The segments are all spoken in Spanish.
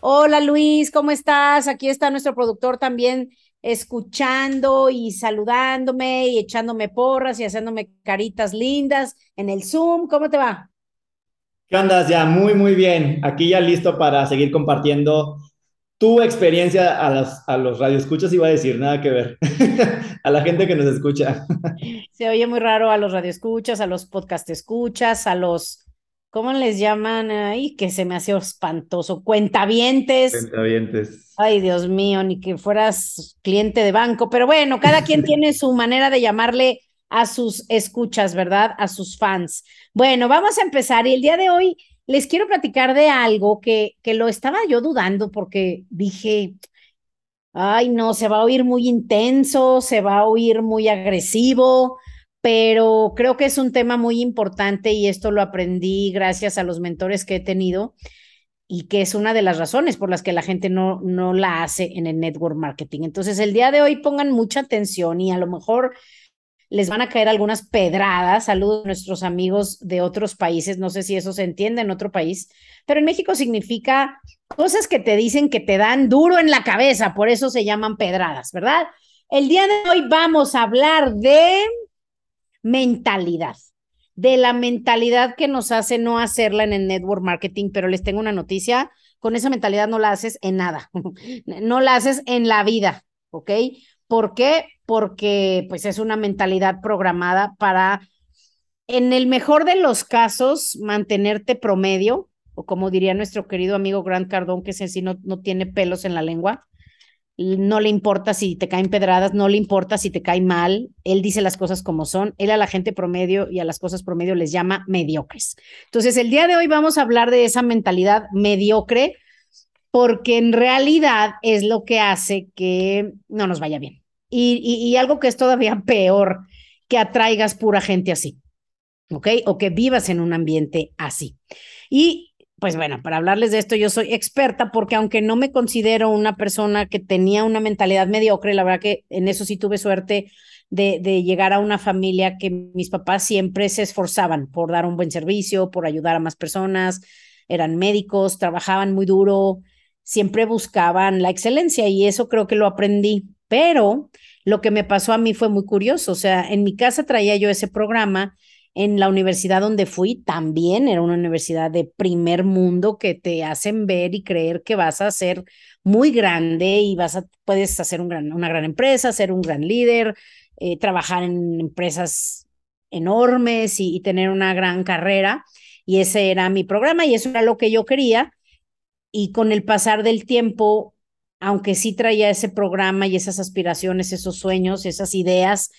Hola Luis, ¿cómo estás? Aquí está nuestro productor también escuchando y saludándome y echándome porras y haciéndome caritas lindas en el Zoom. ¿Cómo te va? ¿Qué andas? Ya, muy, muy bien. Aquí ya listo para seguir compartiendo tu experiencia a, los, a los radioescuchas, iba a decir, nada que ver, a la gente que nos escucha. Se oye muy raro a los radioescuchas, a los podcast escuchas, a los ¿cómo les llaman ahí? Que se me hace espantoso. Cuentavientes. Cuentavientes. Ay, Dios mío, ni que fueras cliente de banco. Pero bueno, cada quien tiene su manera de llamarle a sus escuchas, ¿verdad? A sus fans. Bueno, vamos a empezar. Y el día de hoy les quiero platicar de algo que, que lo estaba yo dudando porque dije, ay, no, se va a oír muy intenso, se va a oír muy agresivo pero creo que es un tema muy importante y esto lo aprendí gracias a los mentores que he tenido y que es una de las razones por las que la gente no, no la hace en el network marketing. Entonces, el día de hoy pongan mucha atención y a lo mejor les van a caer algunas pedradas. Saludos a nuestros amigos de otros países. No sé si eso se entiende en otro país, pero en México significa cosas que te dicen que te dan duro en la cabeza, por eso se llaman pedradas, ¿verdad? El día de hoy vamos a hablar de mentalidad, de la mentalidad que nos hace no hacerla en el network marketing, pero les tengo una noticia, con esa mentalidad no la haces en nada, no la haces en la vida, ¿ok? ¿Por qué? Porque pues es una mentalidad programada para, en el mejor de los casos, mantenerte promedio, o como diría nuestro querido amigo Grant Cardón, que es así, no, no tiene pelos en la lengua, no le importa si te caen pedradas, no le importa si te cae mal, él dice las cosas como son, él a la gente promedio y a las cosas promedio les llama mediocres. Entonces, el día de hoy vamos a hablar de esa mentalidad mediocre porque en realidad es lo que hace que no nos vaya bien. Y, y, algo que es todavía peor, que atraigas pura gente así, ¿ok? O que vivas en un ambiente así. Y pues bueno, para hablarles de esto, yo soy experta porque aunque no me considero una persona que tenía una mentalidad mediocre, la verdad que en eso sí tuve suerte de, llegar a una familia que mis papás siempre se esforzaban por dar un buen servicio, por ayudar a más personas, eran médicos, trabajaban muy duro, siempre buscaban la excelencia y eso creo que lo aprendí. Pero lo que me pasó a mí fue muy curioso, o sea, en mi casa traía yo ese programa en la universidad donde fui también era una universidad de primer mundo que te hacen ver y creer que vas a ser muy grande y vas a, puedes hacer una gran empresa, ser un gran líder, eh, trabajar en empresas enormes y tener una gran carrera. Y ese era mi programa y eso era lo que yo quería. Y con el pasar del tiempo, aunque sí traía ese programa y esas aspiraciones, esos sueños, esas ideas,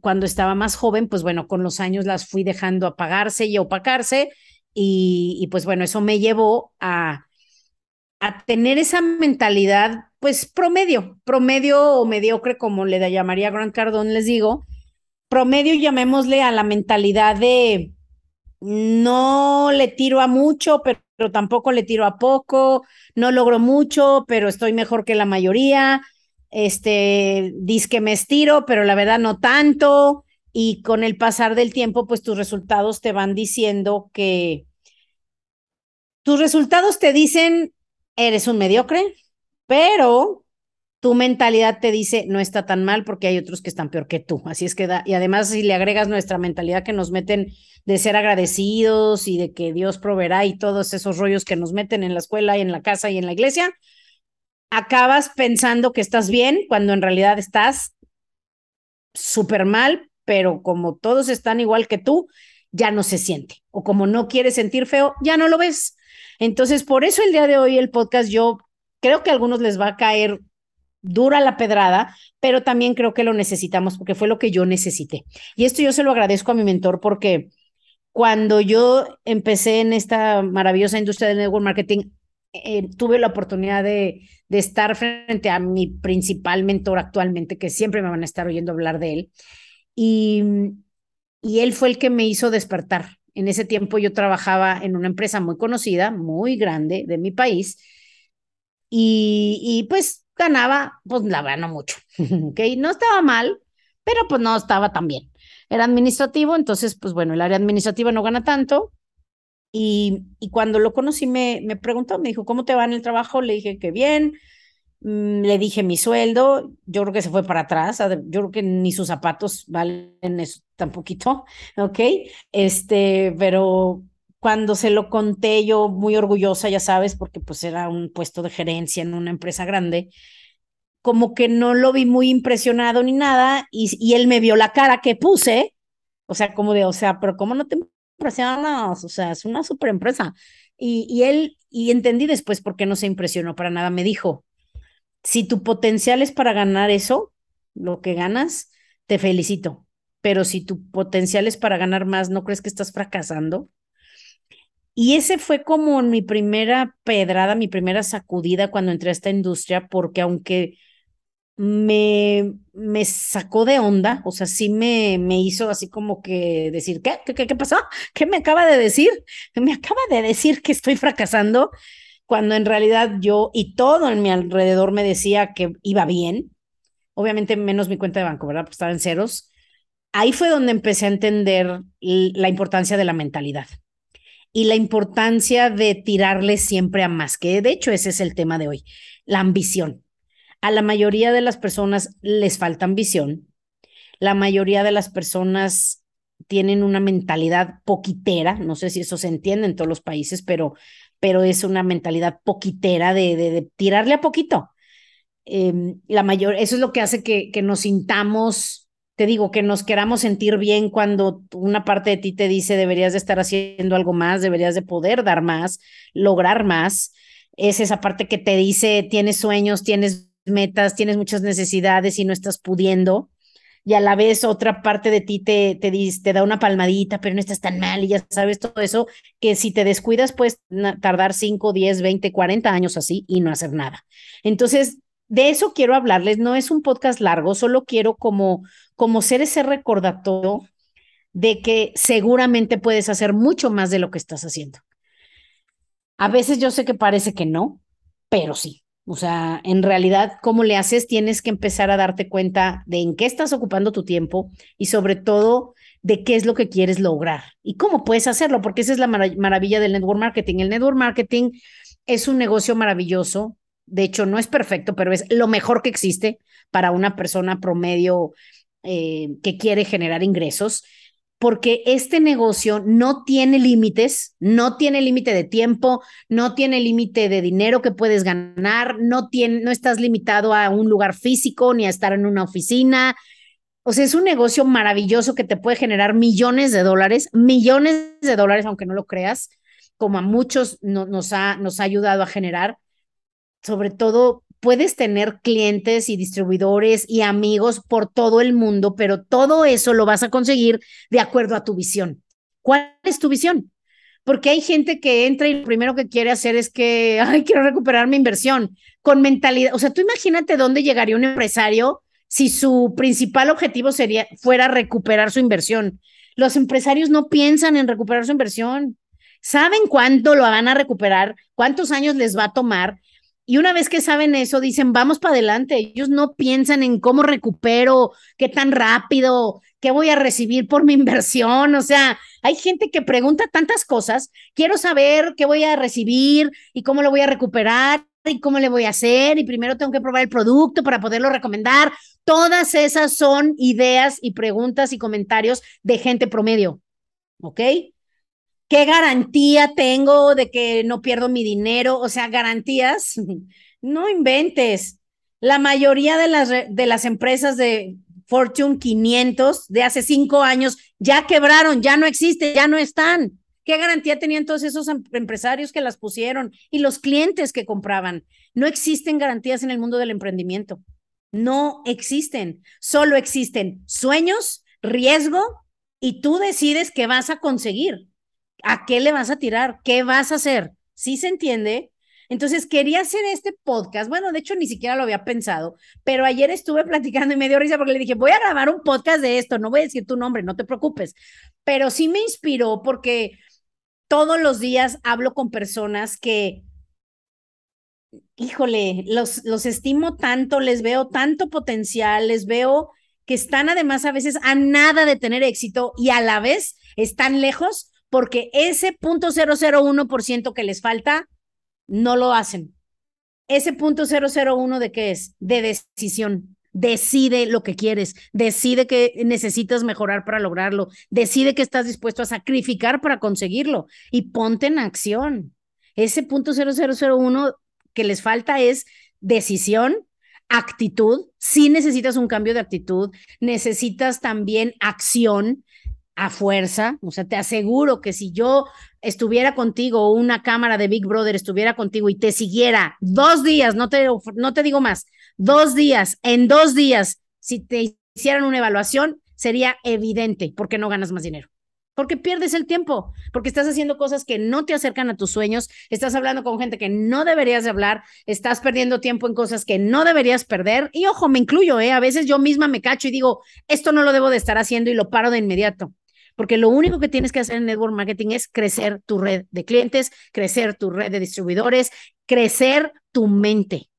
cuando estaba más joven, pues bueno, con los años las fui dejando apagarse y opacarse y, pues bueno, eso me llevó a, a tener esa mentalidad, pues promedio, promedio o mediocre, como le llamaría Grant Cardón, les digo, promedio llamémosle a la mentalidad de no le tiro a mucho, pero tampoco le tiro a poco, no logro mucho, pero estoy mejor que la mayoría, este, que me estiro, pero la verdad no tanto. Y con el pasar del tiempo, pues tus resultados te van diciendo que tus resultados te dicen, eres un mediocre, pero tu mentalidad te dice, no está tan mal porque hay otros que están peor que tú. Así es que, da, y además si le agregas nuestra mentalidad que nos meten de ser agradecidos y de que Dios proveerá y todos esos rollos que nos meten en la escuela y en la casa y en la iglesia, acabas pensando que estás bien cuando en realidad estás súper mal, pero como todos están igual que tú, ya no se siente. O como no quieres sentir feo, ya no lo ves. Entonces, por eso el día de hoy el podcast, yo creo que a algunos les va a caer dura la pedrada, pero también creo que lo necesitamos porque fue lo que yo necesité. Y esto yo se lo agradezco a mi mentor porque cuando yo empecé en esta maravillosa industria del network marketing, eh, tuve la oportunidad de, de, estar frente a mi principal mentor actualmente, que siempre me van a estar oyendo hablar de él. Y, y él fue el que me hizo despertar. En ese tiempo yo trabajaba en una empresa muy conocida, muy grande de mi país, y, y pues ganaba, pues la verdad, no mucho, ¿ok? No estaba mal, pero pues no estaba tan bien. Era administrativo, entonces, pues bueno, el área administrativa no gana tanto. Y, y cuando lo conocí, me, me preguntó, me dijo, ¿cómo te va en el trabajo? Le dije que bien, mm, le dije mi sueldo, yo creo que se fue para atrás, yo creo que ni sus zapatos valen eso tan poquito, ¿ok? Este, pero cuando se lo conté yo muy orgullosa, ya sabes, porque pues era un puesto de gerencia en una empresa grande, como que no lo vi muy impresionado ni nada, y, y él me vio la cara que puse, o sea, como de, o sea, pero ¿cómo no te O sea, es una super empresa. Y, y él, y entendí después por qué no se impresionó para nada, me dijo, si tu potencial es para ganar eso, lo que ganas, te felicito, pero si tu potencial es para ganar más, ¿no crees que estás fracasando? Y ese fue como mi primera pedrada, mi primera sacudida cuando entré a esta industria, porque aunque me, me sacó de onda, o sea, sí me, me hizo así como que decir, ¿qué? ¿Qué, qué, qué pasó? ¿Qué me acaba de decir? Me acaba de decir que estoy fracasando, cuando en realidad yo y todo en mi alrededor me decía que iba bien, obviamente menos mi cuenta de banco, ¿verdad? Estaba en ceros. Ahí fue donde empecé a entender la importancia de la mentalidad y la importancia de tirarle siempre a más, que de hecho ese es el tema de hoy, la ambición. A la mayoría de las personas les falta ambición, la mayoría de las personas tienen una mentalidad poquitera, no sé si eso se entiende en todos los países, pero, pero es una mentalidad poquitera de, tirarle a poquito. Eh, la mayor, eso es lo que hace que, que nos sintamos te digo, que nos queramos sentir bien cuando una parte de ti te dice deberías de estar haciendo algo más, deberías de poder dar más, lograr más. Es esa parte que te dice tienes sueños, tienes metas, tienes muchas necesidades y no estás pudiendo. Y a la vez otra parte de ti te, te, te da una palmadita, pero no estás tan mal y ya sabes todo eso, que si te descuidas puedes tardar 5, 10, 20, 40 años así y no hacer nada. Entonces, de eso quiero hablarles. No es un podcast largo, solo quiero como, como ser ese recordatorio de que seguramente puedes hacer mucho más de lo que estás haciendo. A veces yo sé que parece que no, pero sí. O sea, en realidad, ¿cómo le haces? Tienes que empezar a darte cuenta de en qué estás ocupando tu tiempo y sobre todo de qué es lo que quieres lograr y cómo puedes hacerlo, porque esa es la maravilla del network marketing. El network marketing es un negocio maravilloso de hecho, no es perfecto, pero es lo mejor que existe para una persona promedio eh, que quiere generar ingresos, porque este negocio no tiene límites, no tiene límite de tiempo, no tiene límite de dinero que puedes ganar, no, no estás limitado a un lugar físico ni a estar en una oficina. O sea, es un negocio maravilloso que te puede generar millones de dólares, millones de dólares, aunque no lo creas, como a muchos nos, ha, nos ha ayudado a generar sobre todo puedes tener clientes y distribuidores y amigos por todo el mundo, pero todo eso lo vas a conseguir de acuerdo a tu visión. ¿Cuál es tu visión? Porque hay gente que entra y lo primero que quiere hacer es que, ay, quiero recuperar mi inversión con mentalidad. O sea, tú imagínate dónde llegaría un empresario si su principal objetivo sería, fuera recuperar su inversión. Los empresarios no piensan en recuperar su inversión. Saben cuánto lo van a recuperar, cuántos años les va a tomar y una vez que saben eso, dicen, vamos para adelante. Ellos no piensan en cómo recupero, qué tan rápido, qué voy a recibir por mi inversión. O sea, hay gente que pregunta tantas cosas. Quiero saber qué voy a recibir y cómo lo voy a recuperar y cómo le voy a hacer. Y primero tengo que probar el producto para poderlo recomendar. Todas esas son ideas y preguntas y comentarios de gente promedio. ¿Ok? ¿Qué garantía tengo de que no pierdo mi dinero? O sea, garantías, no inventes. La mayoría de las, de las empresas de Fortune 500 de hace cinco años ya quebraron, ya no existen, ya no están. ¿Qué garantía tenían todos esos em, empresarios que las pusieron y los clientes que compraban? No existen garantías en el mundo del emprendimiento. No existen. Solo existen sueños, riesgo y tú decides qué vas a conseguir. ¿A qué le vas a tirar? ¿Qué vas a hacer? ¿Sí se entiende? Entonces quería hacer este podcast. Bueno, de hecho ni siquiera lo había pensado, pero ayer estuve platicando y me dio risa porque le dije, voy a grabar un podcast de esto, no voy a decir tu nombre, no te preocupes, pero sí me inspiró porque todos los días hablo con personas que, híjole, los, los estimo tanto, les veo tanto potencial, les veo que están además a veces a nada de tener éxito y a la vez están lejos porque ese punto ciento que les falta, no lo hacen. Ese punto uno de qué es? De decisión. Decide lo que quieres, decide que necesitas mejorar para lograrlo, decide que estás dispuesto a sacrificar para conseguirlo y ponte en acción. Ese punto uno que les falta es decisión, actitud. Si necesitas un cambio de actitud, necesitas también acción a fuerza. O sea, te aseguro que si yo estuviera contigo o una cámara de Big Brother estuviera contigo y te siguiera dos días, no te, no te digo más, dos días, en dos días, si te hicieran una evaluación, sería evidente porque no ganas más dinero. Porque pierdes el tiempo, porque estás haciendo cosas que no te acercan a tus sueños, estás hablando con gente que no deberías de hablar, estás perdiendo tiempo en cosas que no deberías perder. Y ojo, me incluyo, ¿eh? A veces yo misma me cacho y digo, esto no lo debo de estar haciendo y lo paro de inmediato porque lo único que tienes que hacer en network marketing es crecer tu red de clientes, crecer tu red de distribuidores, crecer tu mente,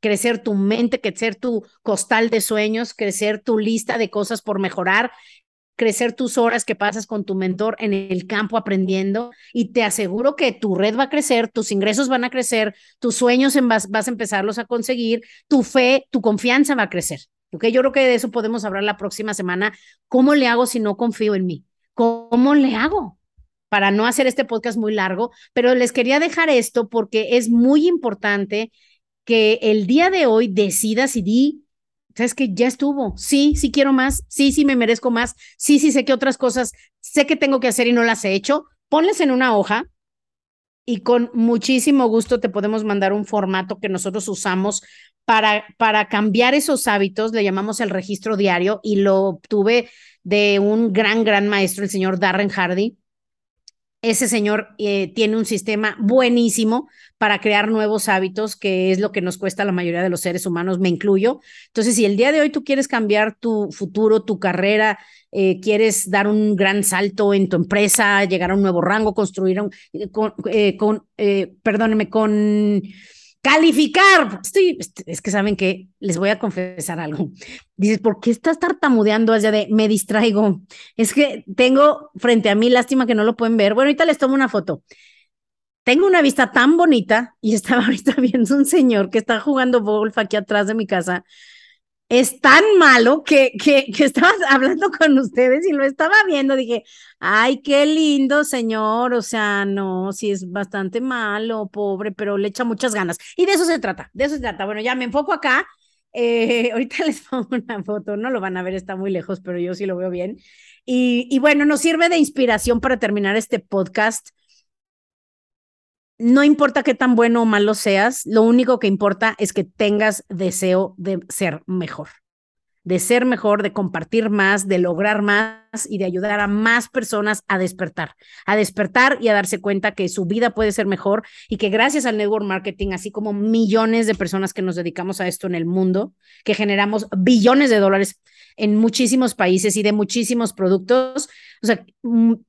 crecer tu mente, crecer tu costal de sueños, crecer tu lista de cosas por mejorar, crecer tus horas que pasas con tu mentor en el campo aprendiendo y te aseguro que tu red va a crecer, tus ingresos van a crecer, tus sueños vas, vas a empezarlos a conseguir, tu fe, tu confianza va a crecer. Okay, yo creo que de eso podemos hablar la próxima semana. ¿Cómo le hago si no confío en mí? ¿Cómo le hago? Para no hacer este podcast muy largo, pero les quería dejar esto porque es muy importante que el día de hoy decidas y di, sabes que ya estuvo, sí, sí quiero más, sí, sí me merezco más, sí, sí sé que otras cosas sé que tengo que hacer y no las he hecho, ponles en una hoja y con muchísimo gusto te podemos mandar un formato que nosotros usamos para, para cambiar esos hábitos, le llamamos el registro diario y lo obtuve de un gran, gran maestro, el señor Darren Hardy. Ese señor eh, tiene un sistema buenísimo para crear nuevos hábitos, que es lo que nos cuesta a la mayoría de los seres humanos, me incluyo. Entonces, si el día de hoy tú quieres cambiar tu futuro, tu carrera, eh, quieres dar un gran salto en tu empresa, llegar a un nuevo rango, construir un, eh, con, con perdóneme, con Calificar. Estoy, es que saben que les voy a confesar algo. Dices, ¿por qué estás tartamudeando allá de me distraigo? Es que tengo frente a mí, lástima que no lo pueden ver. Bueno, ahorita les tomo una foto. Tengo una vista tan bonita y estaba ahorita viendo un señor que está jugando golf aquí atrás de mi casa es tan malo que, que, que estaba hablando con ustedes y lo estaba viendo. Dije, ay, qué lindo señor. O sea, no, sí es bastante malo, pobre, pero le echa muchas ganas. Y de eso se trata, de eso se trata. Bueno, ya me enfoco acá. Eh, ahorita les pongo una foto, no lo van a ver, está muy lejos, pero yo sí lo veo bien. Y, y bueno, nos sirve de inspiración para terminar este podcast no importa qué tan bueno o malo seas, lo único que importa es que tengas deseo de ser mejor, de ser mejor, de compartir más, de lograr más y de ayudar a más personas a despertar, a despertar y a darse cuenta que su vida puede ser mejor y que gracias al network marketing, así como millones de personas que nos dedicamos a esto en el mundo, que generamos billones de dólares en muchísimos países y de muchísimos productos, o sea,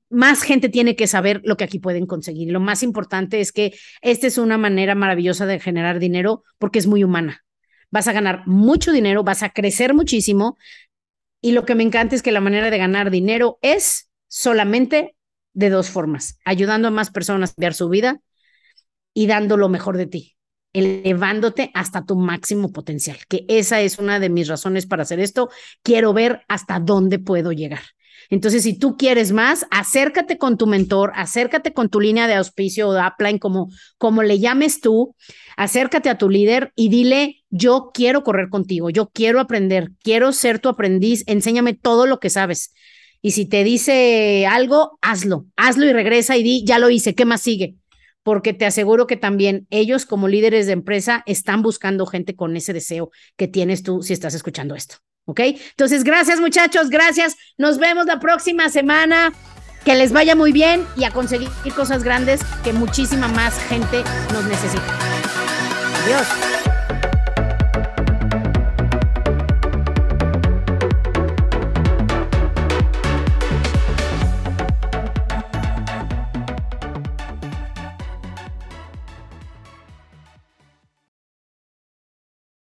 más gente tiene que saber lo que aquí pueden conseguir. Lo más importante es que esta es una manera maravillosa de generar dinero porque es muy humana. Vas a ganar mucho dinero, vas a crecer muchísimo y lo que me encanta es que la manera de ganar dinero es solamente de dos formas, ayudando a más personas a cambiar su vida y dando lo mejor de ti, elevándote hasta tu máximo potencial, que esa es una de mis razones para hacer esto. Quiero ver hasta dónde puedo llegar. Entonces, si tú quieres más, acércate con tu mentor, acércate con tu línea de auspicio o de upline, como, como le llames tú, acércate a tu líder y dile, yo quiero correr contigo, yo quiero aprender, quiero ser tu aprendiz, enséñame todo lo que sabes. Y si te dice algo, hazlo, hazlo y regresa y di, ya lo hice, ¿qué más sigue? Porque te aseguro que también ellos como líderes de empresa están buscando gente con ese deseo que tienes tú si estás escuchando esto. ¿Ok? Entonces, gracias muchachos, gracias. Nos vemos la próxima semana. Que les vaya muy bien y a conseguir cosas grandes que muchísima más gente nos necesita. Adiós.